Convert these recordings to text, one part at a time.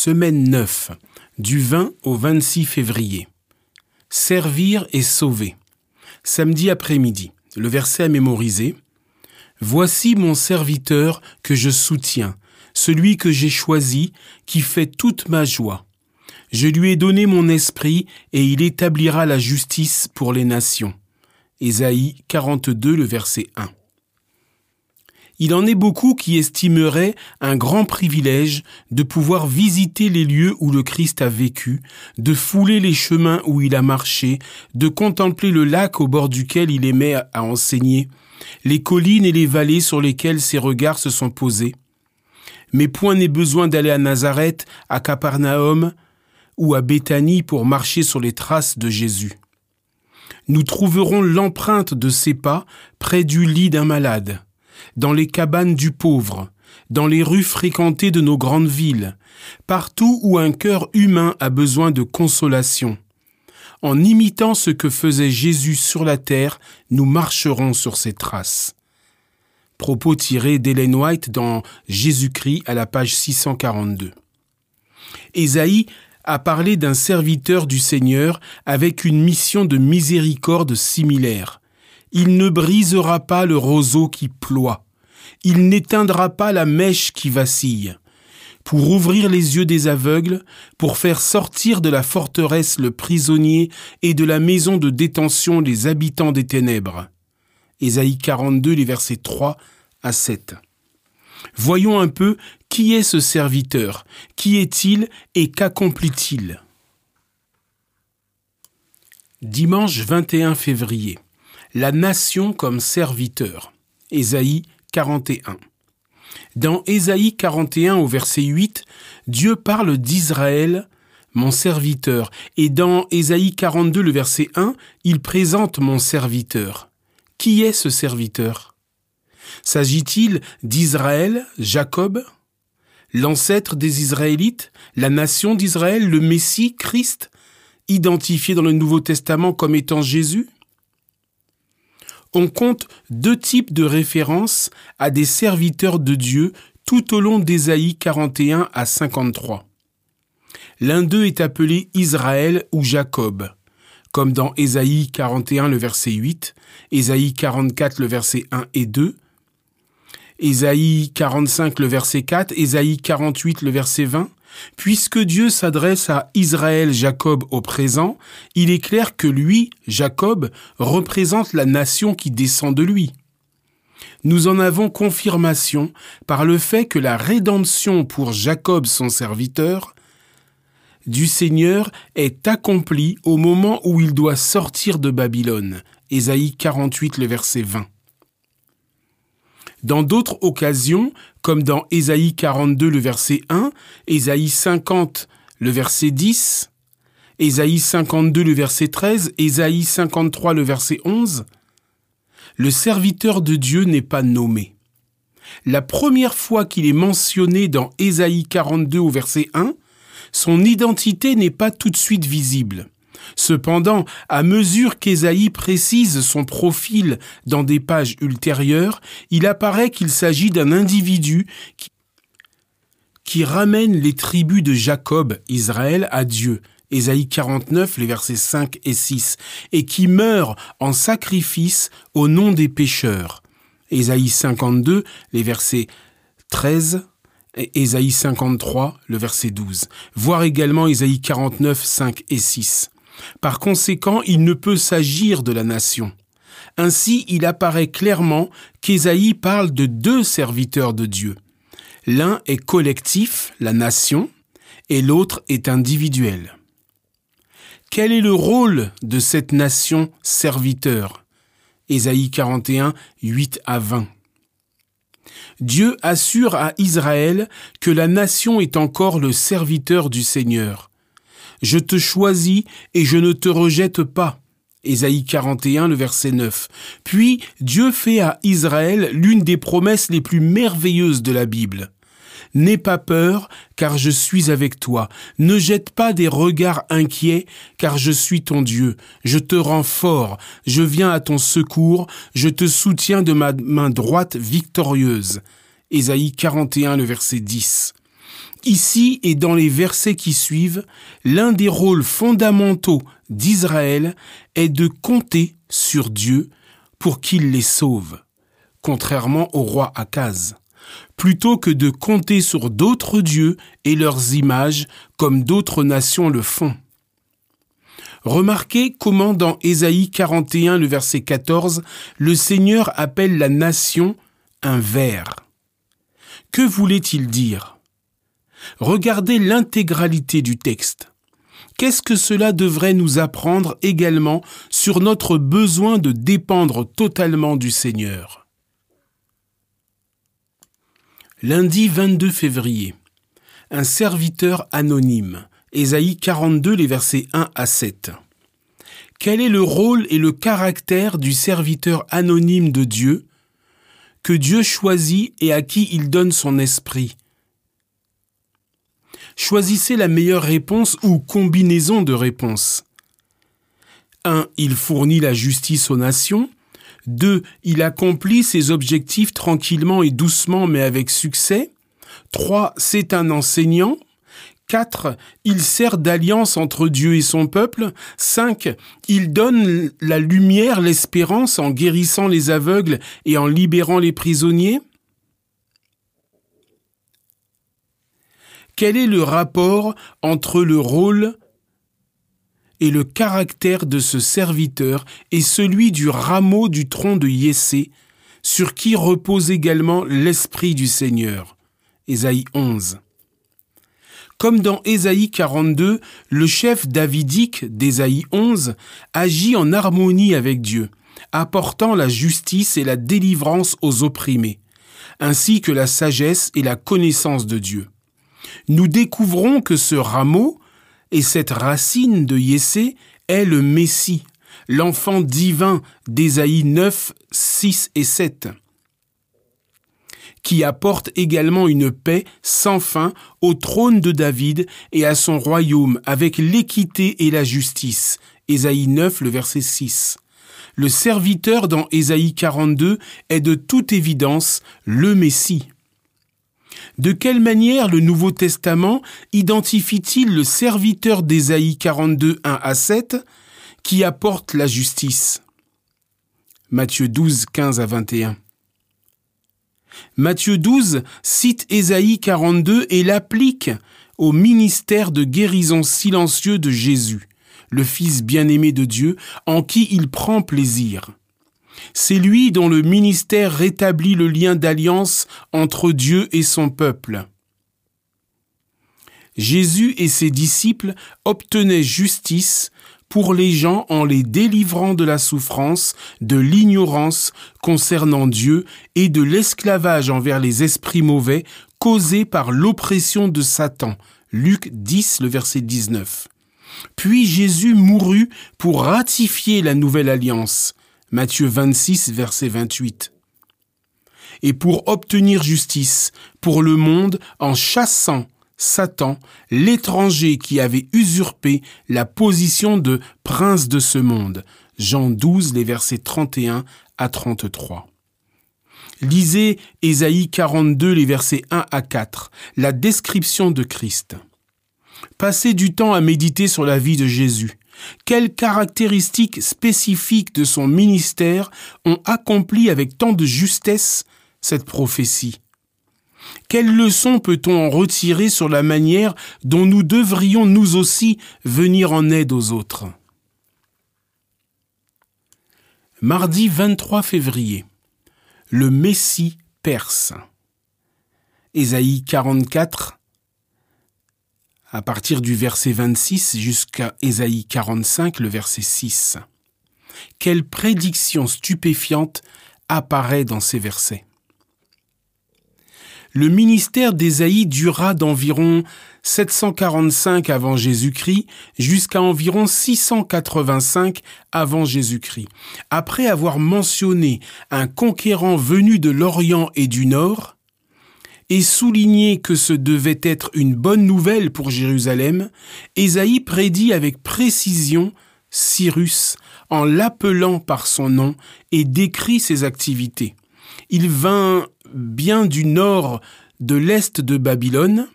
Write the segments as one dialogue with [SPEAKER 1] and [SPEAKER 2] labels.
[SPEAKER 1] Semaine 9, du 20 au 26 février. Servir et sauver. Samedi après-midi. Le verset à mémoriser. Voici mon serviteur que je soutiens, celui que j'ai choisi, qui fait toute ma joie. Je lui ai donné mon esprit, et il établira la justice pour les nations. Ésaïe 42, le verset 1. Il en est beaucoup qui estimeraient un grand privilège de pouvoir visiter les lieux où le Christ a vécu, de fouler les chemins où il a marché, de contempler le lac au bord duquel il aimait à enseigner, les collines et les vallées sur lesquelles ses regards se sont posés. Mais point n'est besoin d'aller à Nazareth, à Capernaum ou à Béthanie pour marcher sur les traces de Jésus. Nous trouverons l'empreinte de ses pas près du lit d'un malade dans les cabanes du pauvre, dans les rues fréquentées de nos grandes villes, partout où un cœur humain a besoin de consolation. En imitant ce que faisait Jésus sur la terre, nous marcherons sur ses traces. Propos tirés d'Hélène White dans Jésus-Christ à la page 642. Ésaïe a parlé d'un serviteur du Seigneur avec une mission de miséricorde similaire. Il ne brisera pas le roseau qui ploie. Il n'éteindra pas la mèche qui vacille. Pour ouvrir les yeux des aveugles, pour faire sortir de la forteresse le prisonnier et de la maison de détention les habitants des ténèbres. Ésaïe 42, les versets 3 à 7. Voyons un peu qui est ce serviteur, qui est-il et qu'accomplit-il? Dimanche 21 février la nation comme serviteur. Ésaïe 41. Dans Ésaïe 41 au verset 8, Dieu parle d'Israël, mon serviteur, et dans Ésaïe 42 le verset 1, il présente mon serviteur. Qui est ce serviteur? S'agit-il d'Israël, Jacob, l'ancêtre des Israélites, la nation d'Israël, le Messie, Christ, identifié dans le Nouveau Testament comme étant Jésus? On compte deux types de références à des serviteurs de Dieu tout au long d'Ésaïe 41 à 53. L'un d'eux est appelé Israël ou Jacob, comme dans Ésaïe 41 le verset 8, Ésaïe 44 le verset 1 et 2, Ésaïe 45 le verset 4, Ésaïe 48 le verset 20, Puisque Dieu s'adresse à Israël Jacob au présent, il est clair que lui, Jacob, représente la nation qui descend de lui. Nous en avons confirmation par le fait que la rédemption pour Jacob son serviteur du Seigneur est accomplie au moment où il doit sortir de Babylone. Ésaïe 48, le verset 20. Dans d'autres occasions, comme dans Ésaïe 42, le verset 1, Ésaïe 50, le verset 10, Ésaïe 52, le verset 13, Ésaïe 53, le verset 11, le serviteur de Dieu n'est pas nommé. La première fois qu'il est mentionné dans Ésaïe 42 au verset 1, son identité n'est pas tout de suite visible. Cependant, à mesure qu'Ésaïe précise son profil dans des pages ultérieures, il apparaît qu'il s'agit d'un individu qui, ramène les tribus de Jacob, Israël, à Dieu. Ésaïe 49, les versets 5 et 6, et qui meurt en sacrifice au nom des pécheurs. Ésaïe 52, les versets 13 et Ésaïe 53, le verset 12. Voir également Ésaïe 49, 5 et 6. Par conséquent, il ne peut s'agir de la nation. Ainsi, il apparaît clairement qu'Ésaïe parle de deux serviteurs de Dieu. L'un est collectif, la nation, et l'autre est individuel. Quel est le rôle de cette nation serviteur? Ésaïe 41, 8 à 20. Dieu assure à Israël que la nation est encore le serviteur du Seigneur. Je te choisis et je ne te rejette pas. Ésaïe 41, le verset 9. Puis Dieu fait à Israël l'une des promesses les plus merveilleuses de la Bible. N'aie pas peur, car je suis avec toi. Ne jette pas des regards inquiets, car je suis ton Dieu. Je te rends fort, je viens à ton secours, je te soutiens de ma main droite victorieuse. Ésaïe 41, le verset 10. Ici et dans les versets qui suivent, l'un des rôles fondamentaux d'Israël est de compter sur Dieu pour qu'il les sauve, contrairement au roi Akaz, plutôt que de compter sur d'autres dieux et leurs images comme d'autres nations le font. Remarquez comment dans Ésaïe 41, le verset 14, le Seigneur appelle la nation un ver. Que voulait-il dire? Regardez l'intégralité du texte. Qu'est-ce que cela devrait nous apprendre également sur notre besoin de dépendre totalement du Seigneur? Lundi 22 février. Un serviteur anonyme Ésaïe 42, les versets 1 à 7. Quel est le rôle et le caractère du serviteur anonyme de Dieu? Que Dieu choisit et à qui il donne son esprit Choisissez la meilleure réponse ou combinaison de réponses. 1. Il fournit la justice aux nations. 2. Il accomplit ses objectifs tranquillement et doucement mais avec succès. 3. C'est un enseignant. 4. Il sert d'alliance entre Dieu et son peuple. 5. Il donne la lumière, l'espérance en guérissant les aveugles et en libérant les prisonniers. Quel est le rapport entre le rôle et le caractère de ce serviteur et celui du rameau du tronc de Yessé, sur qui repose également l'Esprit du Seigneur? Ésaïe 11. Comme dans Ésaïe 42, le chef davidique d'Ésaïe 11 agit en harmonie avec Dieu, apportant la justice et la délivrance aux opprimés, ainsi que la sagesse et la connaissance de Dieu. Nous découvrons que ce rameau et cette racine de Yessé est le Messie, l'enfant divin d'Ésaïe 9, 6 et 7 qui apporte également une paix sans fin au trône de David et à son royaume avec l'équité et la justice. Ésaïe 9, le verset 6. Le serviteur dans Ésaïe 42 est de toute évidence le Messie. De quelle manière le Nouveau Testament identifie-t-il le serviteur d'Ésaïe 42, 1 à 7 qui apporte la justice? Matthieu 12, 15 à 21. Matthieu 12 cite Ésaïe 42 et l'applique au ministère de guérison silencieux de Jésus, le Fils bien-aimé de Dieu, en qui il prend plaisir. C'est lui dont le ministère rétablit le lien d'alliance entre Dieu et son peuple. Jésus et ses disciples obtenaient justice pour les gens en les délivrant de la souffrance, de l'ignorance concernant Dieu et de l'esclavage envers les esprits mauvais causés par l'oppression de Satan. Luc 10, le verset 19. Puis Jésus mourut pour ratifier la nouvelle alliance. Matthieu 26, verset 28. Et pour obtenir justice pour le monde en chassant Satan, l'étranger qui avait usurpé la position de prince de ce monde. Jean 12, les versets 31 à 33. Lisez Ésaïe 42, les versets 1 à 4, la description de Christ. Passez du temps à méditer sur la vie de Jésus. Quelles caractéristiques spécifiques de son ministère ont accompli avec tant de justesse cette prophétie? Quelles leçons peut-on en retirer sur la manière dont nous devrions nous aussi venir en aide aux autres? Mardi 23 février. Le Messie perse. Ésaïe 44, à partir du verset 26 jusqu'à Ésaïe 45, le verset 6. Quelle prédiction stupéfiante apparaît dans ces versets le ministère d'Ésaïe dura d'environ 745 avant Jésus-Christ jusqu'à environ 685 avant Jésus-Christ. Après avoir mentionné un conquérant venu de l'Orient et du Nord, et souligné que ce devait être une bonne nouvelle pour Jérusalem, Ésaïe prédit avec précision Cyrus en l'appelant par son nom et décrit ses activités. Il vint bien du nord de l'est de Babylone,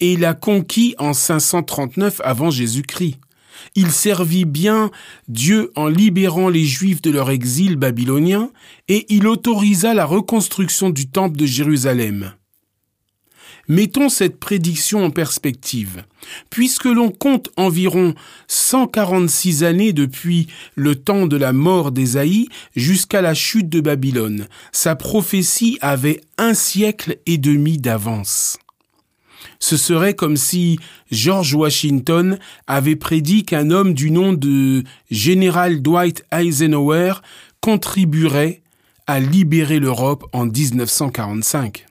[SPEAKER 1] et l'a conquis en 539 avant Jésus-Christ. Il servit bien Dieu en libérant les Juifs de leur exil babylonien et il autorisa la reconstruction du temple de Jérusalem. Mettons cette prédiction en perspective. Puisque l'on compte environ 146 années depuis le temps de la mort d'Ésaïe jusqu'à la chute de Babylone, sa prophétie avait un siècle et demi d'avance. Ce serait comme si George Washington avait prédit qu'un homme du nom de général Dwight Eisenhower contribuerait à libérer l'Europe en 1945.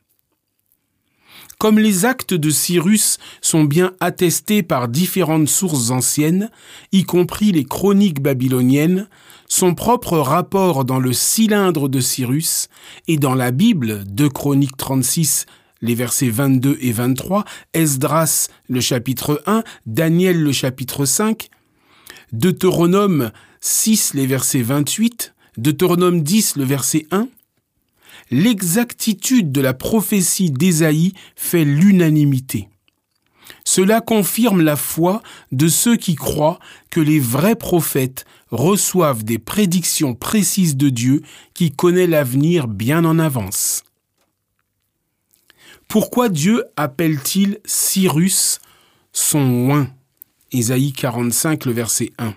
[SPEAKER 1] Comme les actes de Cyrus sont bien attestés par différentes sources anciennes, y compris les chroniques babyloniennes, son propre rapport dans le cylindre de Cyrus et dans la Bible de Chroniques 36 les versets 22 et 23, Esdras le chapitre 1, Daniel le chapitre 5, Deutéronome 6 les versets 28, Deutéronome 10 le verset 1, l'exactitude de la prophétie d'Ésaïe fait l'unanimité. Cela confirme la foi de ceux qui croient que les vrais prophètes reçoivent des prédictions précises de Dieu qui connaît l'avenir bien en avance. Pourquoi Dieu appelle-t-il Cyrus son oin Ésaïe 45, le verset 1.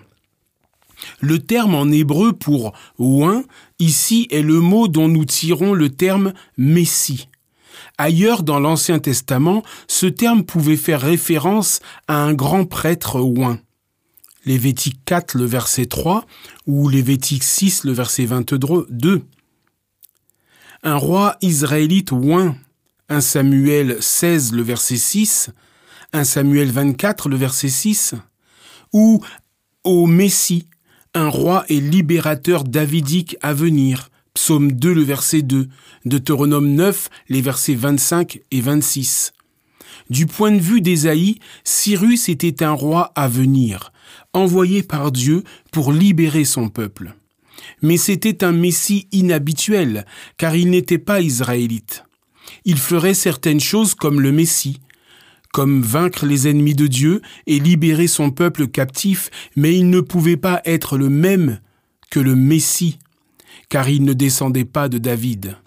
[SPEAKER 1] Le terme en hébreu pour oin ici est le mot dont nous tirons le terme Messie. Ailleurs dans l'Ancien Testament, ce terme pouvait faire référence à un grand prêtre oin. Lévitique 4, le verset 3, ou Lévitique 6, le verset 22. Un roi israélite oin 1 Samuel 16, le verset 6, 1 Samuel 24, le verset 6, ou au Messie, un roi et libérateur davidique à venir, Psaume 2, le verset 2, Deutéronome 9, les versets 25 et 26. Du point de vue d'Ésaïe, Cyrus était un roi à venir, envoyé par Dieu pour libérer son peuple. Mais c'était un Messie inhabituel, car il n'était pas israélite il ferait certaines choses comme le Messie, comme vaincre les ennemis de Dieu et libérer son peuple captif, mais il ne pouvait pas être le même que le Messie, car il ne descendait pas de David.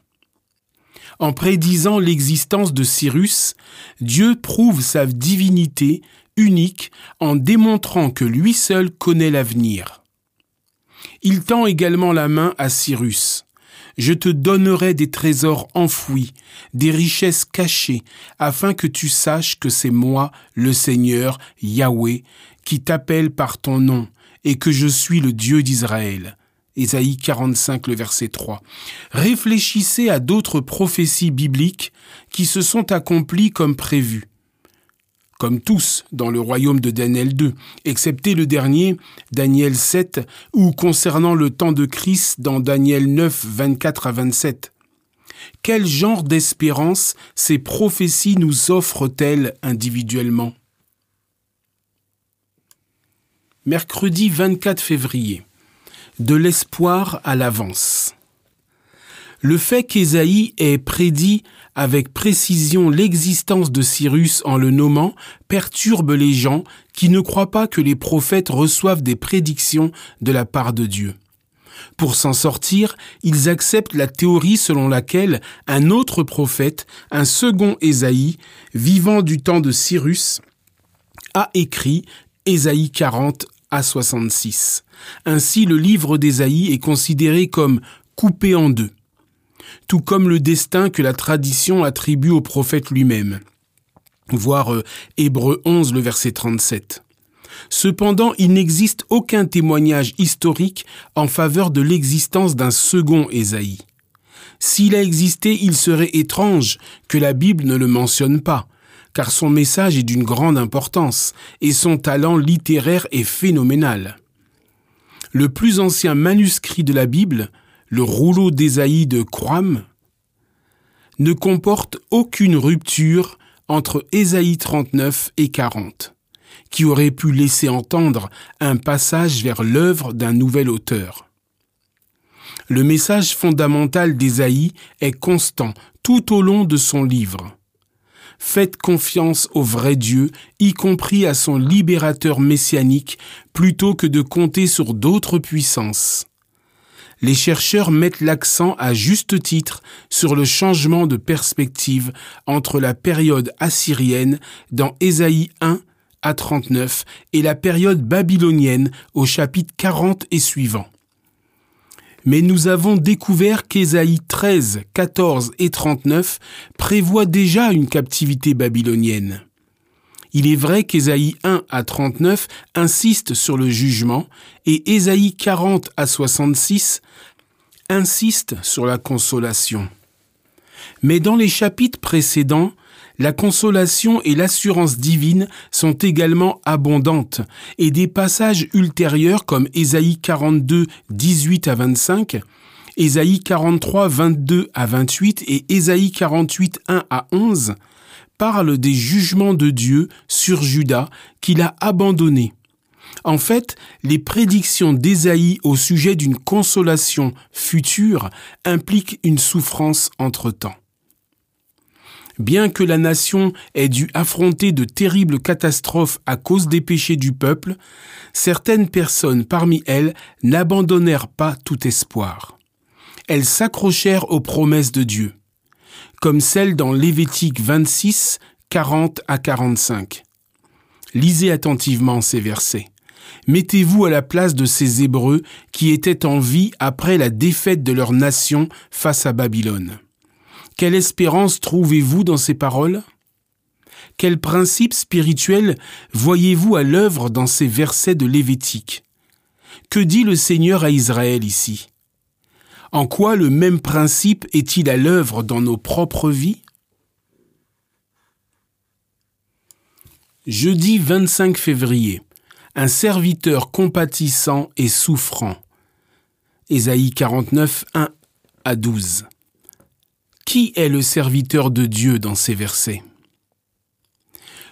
[SPEAKER 1] En prédisant l'existence de Cyrus, Dieu prouve sa divinité unique en démontrant que lui seul connaît l'avenir. Il tend également la main à Cyrus je te donnerai des trésors enfouis, des richesses cachées, afin que tu saches que c'est moi, le Seigneur, Yahweh, qui t'appelle par ton nom, et que je suis le Dieu d'Israël. Ésaïe 45, le verset 3. Réfléchissez à d'autres prophéties bibliques qui se sont accomplies comme prévu comme tous dans le royaume de Daniel 2, excepté le dernier, Daniel 7, ou concernant le temps de Christ dans Daniel 9, 24 à 27. Quel genre d'espérance ces prophéties nous offrent-elles individuellement? Mercredi 24 février. De l'espoir à l'avance. Le fait qu'Ésaïe ait prédit avec précision l'existence de Cyrus en le nommant perturbe les gens qui ne croient pas que les prophètes reçoivent des prédictions de la part de Dieu. Pour s'en sortir, ils acceptent la théorie selon laquelle un autre prophète, un second Ésaïe, vivant du temps de Cyrus, a écrit Ésaïe 40 à 66. Ainsi, le livre d'Ésaïe est considéré comme coupé en deux tout comme le destin que la tradition attribue au prophète lui-même. Voir euh, Hébreu 11, le verset 37. Cependant, il n'existe aucun témoignage historique en faveur de l'existence d'un second Ésaïe. S'il a existé, il serait étrange que la Bible ne le mentionne pas, car son message est d'une grande importance et son talent littéraire est phénoménal. Le plus ancien manuscrit de la Bible, le rouleau d'Ésaïe de Croam, ne comporte aucune rupture entre Ésaïe 39 et 40, qui aurait pu laisser entendre un passage vers l'œuvre d'un nouvel auteur. Le message fondamental d'Ésaïe est constant tout au long de son livre. faites confiance au vrai Dieu, y compris à son libérateur messianique, plutôt que de compter sur d'autres puissances. Les chercheurs mettent l'accent à juste titre sur le changement de perspective entre la période assyrienne dans Ésaïe 1 à 39 et la période babylonienne au chapitre 40 et suivant. Mais nous avons découvert qu'Ésaïe 13, 14 et 39 prévoient déjà une captivité babylonienne. Il est vrai qu'Ésaïe 1 à 39 insiste sur le jugement et Ésaïe 40 à 66 insiste sur la consolation. Mais dans les chapitres précédents, la consolation et l'assurance divine sont également abondantes, et des passages ultérieurs comme Ésaïe 42, 18 à 25, Ésaïe 43, 22 à 28 et Ésaïe 48, 1 à 11 parlent des jugements de Dieu sur Judas qu'il a abandonné. En fait, les prédictions d'Ésaïe au sujet d'une consolation future impliquent une souffrance entre-temps. Bien que la nation ait dû affronter de terribles catastrophes à cause des péchés du peuple, certaines personnes parmi elles n'abandonnèrent pas tout espoir. Elles s'accrochèrent aux promesses de Dieu, comme celle dans Lévitique 26, 40 à 45. Lisez attentivement ces versets. Mettez-vous à la place de ces Hébreux qui étaient en vie après la défaite de leur nation face à Babylone. Quelle espérance trouvez-vous dans ces paroles? Quel principe spirituel voyez-vous à l'œuvre dans ces versets de Lévitique? Que dit le Seigneur à Israël ici? En quoi le même principe est-il à l'œuvre dans nos propres vies? Jeudi 25 février. Un serviteur compatissant et souffrant. Ésaïe 49, 1 à 12. Qui est le serviteur de Dieu dans ces versets?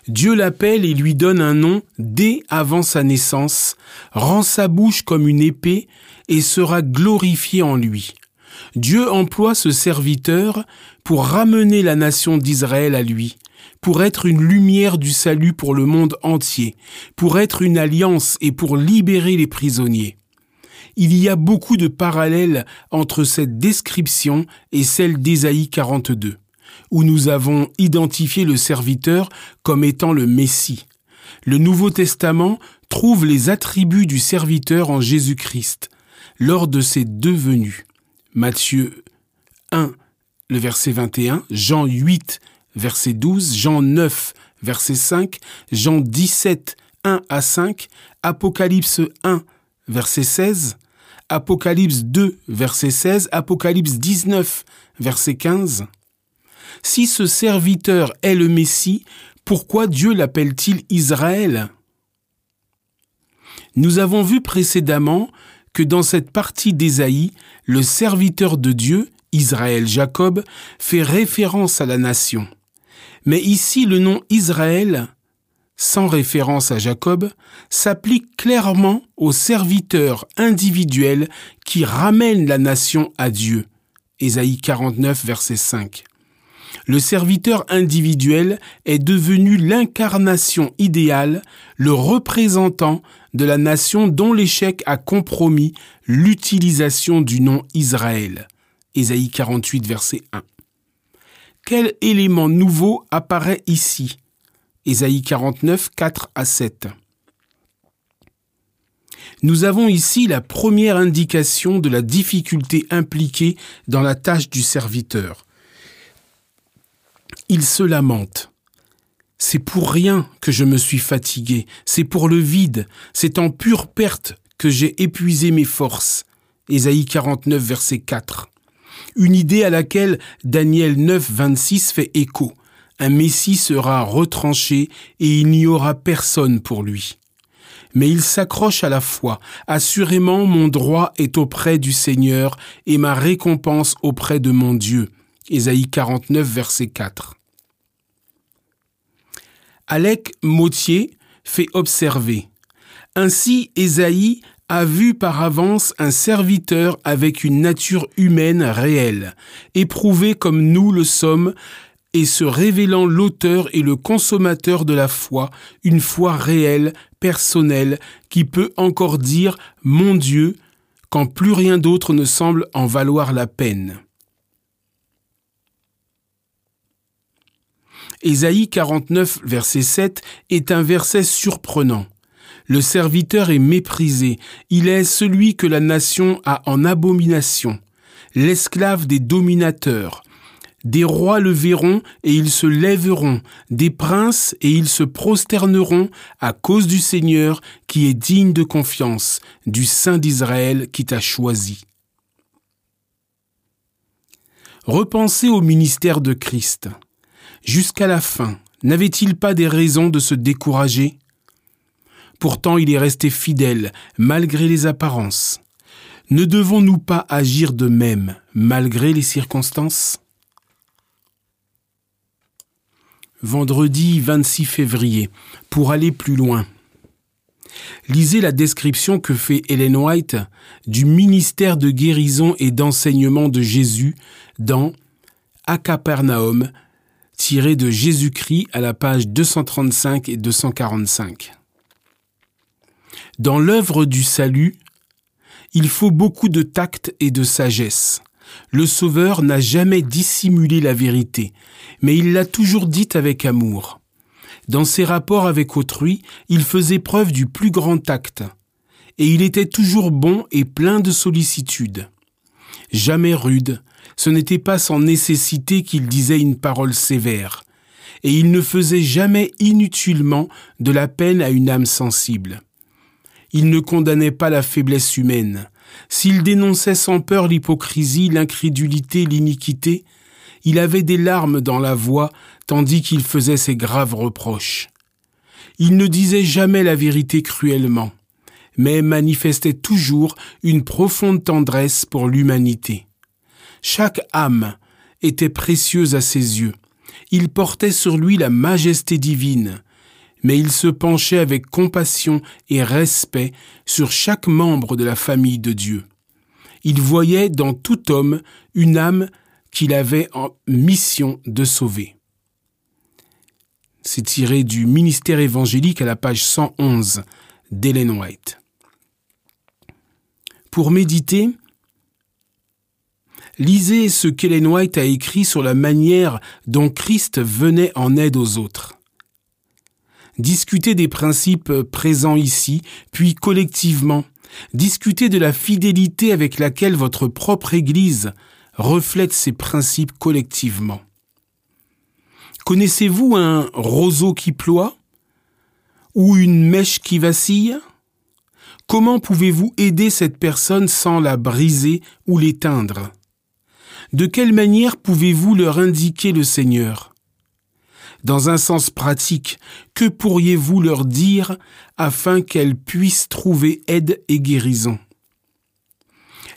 [SPEAKER 1] Dieu l'appelle et lui donne un nom dès avant sa naissance, rend sa bouche comme une épée et sera glorifié en lui. Dieu emploie ce serviteur pour ramener la nation d'Israël à lui, pour être une lumière du salut pour le monde entier, pour être une alliance et pour libérer les prisonniers il y a beaucoup de parallèles entre cette description et celle d'Ésaïe 42, où nous avons identifié le serviteur comme étant le Messie. Le Nouveau Testament trouve les attributs du serviteur en Jésus-Christ lors de ses deux venues. Matthieu 1, le verset 21, Jean 8, verset 12, Jean 9, verset 5, Jean 17, 1 à 5, Apocalypse 1, verset 16, Apocalypse 2, verset 16, Apocalypse 19, verset 15. Si ce serviteur est le Messie, pourquoi Dieu l'appelle-t-il Israël? Nous avons vu précédemment que dans cette partie d'Ésaïe, le serviteur de Dieu, Israël Jacob, fait référence à la nation. Mais ici, le nom Israël sans référence à Jacob, s'applique clairement aux serviteurs individuels qui ramènent la nation à Dieu. Ésaïe 49, verset 5. Le serviteur individuel est devenu l'incarnation idéale, le représentant de la nation dont l'échec a compromis l'utilisation du nom Israël. Ésaïe 48, verset 1. Quel élément nouveau apparaît ici? Ésaïe 49, 4 à 7. Nous avons ici la première indication de la difficulté impliquée dans la tâche du serviteur. Il se lamente. C'est pour rien que je me suis fatigué, c'est pour le vide, c'est en pure perte que j'ai épuisé mes forces. Ésaïe 49, verset 4. Une idée à laquelle Daniel 9, 26 fait écho un Messie sera retranché et il n'y aura personne pour lui. Mais il s'accroche à la foi. Assurément, mon droit est auprès du Seigneur et ma récompense auprès de mon Dieu. Ésaïe 49, verset 4. Alec Mautier fait observer. Ainsi, Ésaïe a vu par avance un serviteur avec une nature humaine réelle, éprouvé comme nous le sommes, et se révélant l'auteur et le consommateur de la foi, une foi réelle, personnelle, qui peut encore dire Mon Dieu, quand plus rien d'autre ne semble en valoir la peine. Ésaïe 49, verset 7 est un verset surprenant. Le serviteur est méprisé, il est celui que la nation a en abomination, l'esclave des dominateurs. Des rois le verront et ils se lèveront, des princes et ils se prosterneront à cause du Seigneur qui est digne de confiance, du Saint d'Israël qui t'a choisi. Repensez au ministère de Christ. Jusqu'à la fin, n'avait-il pas des raisons de se décourager? Pourtant il est resté fidèle, malgré les apparences. Ne devons-nous pas agir de même, malgré les circonstances? Vendredi 26 février, pour aller plus loin. Lisez la description que fait Helen White du ministère de guérison et d'enseignement de Jésus dans À Capernaum, tiré de Jésus-Christ à la page 235 et 245. Dans l'œuvre du salut, il faut beaucoup de tact et de sagesse. Le Sauveur n'a jamais dissimulé la vérité, mais il l'a toujours dite avec amour. Dans ses rapports avec autrui, il faisait preuve du plus grand tact, et il était toujours bon et plein de sollicitude. Jamais rude, ce n'était pas sans nécessité qu'il disait une parole sévère, et il ne faisait jamais inutilement de la peine à une âme sensible. Il ne condamnait pas la faiblesse humaine. S'il dénonçait sans peur l'hypocrisie, l'incrédulité, l'iniquité, il avait des larmes dans la voix tandis qu'il faisait ses graves reproches. Il ne disait jamais la vérité cruellement, mais manifestait toujours une profonde tendresse pour l'humanité. Chaque âme était précieuse à ses yeux. Il portait sur lui la majesté divine, mais il se penchait avec compassion et respect sur chaque membre de la famille de Dieu. Il voyait dans tout homme une âme qu'il avait en mission de sauver. C'est tiré du ministère évangélique à la page 111 d'Ellen White. Pour méditer, lisez ce qu'Ellen White a écrit sur la manière dont Christ venait en aide aux autres. Discutez des principes présents ici, puis collectivement. Discutez de la fidélité avec laquelle votre propre Église reflète ces principes collectivement. Connaissez-vous un roseau qui ploie ou une mèche qui vacille? Comment pouvez-vous aider cette personne sans la briser ou l'éteindre? De quelle manière pouvez-vous leur indiquer le Seigneur? Dans un sens pratique, que pourriez-vous leur dire afin qu'elles puissent trouver aide et guérison?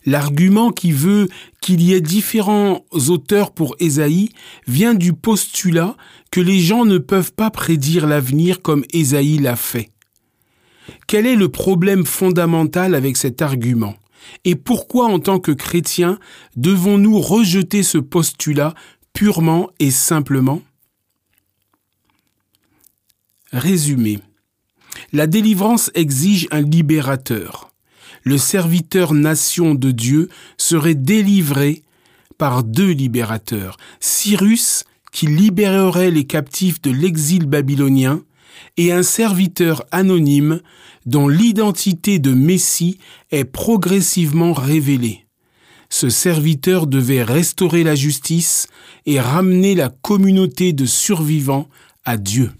[SPEAKER 1] L'argument qui veut qu'il y ait différents auteurs pour Ésaïe vient du postulat que les gens ne peuvent pas prédire l'avenir comme Ésaïe l'a fait. Quel est le problème fondamental avec cet argument? Et pourquoi en tant que chrétiens devons-nous rejeter ce postulat purement et simplement? Résumé. La délivrance exige un libérateur. Le serviteur nation de Dieu serait délivré par deux libérateurs. Cyrus, qui libérerait les captifs de l'exil babylonien, et un serviteur anonyme dont l'identité de Messie est progressivement révélée. Ce serviteur devait restaurer la justice et ramener la communauté de survivants à Dieu.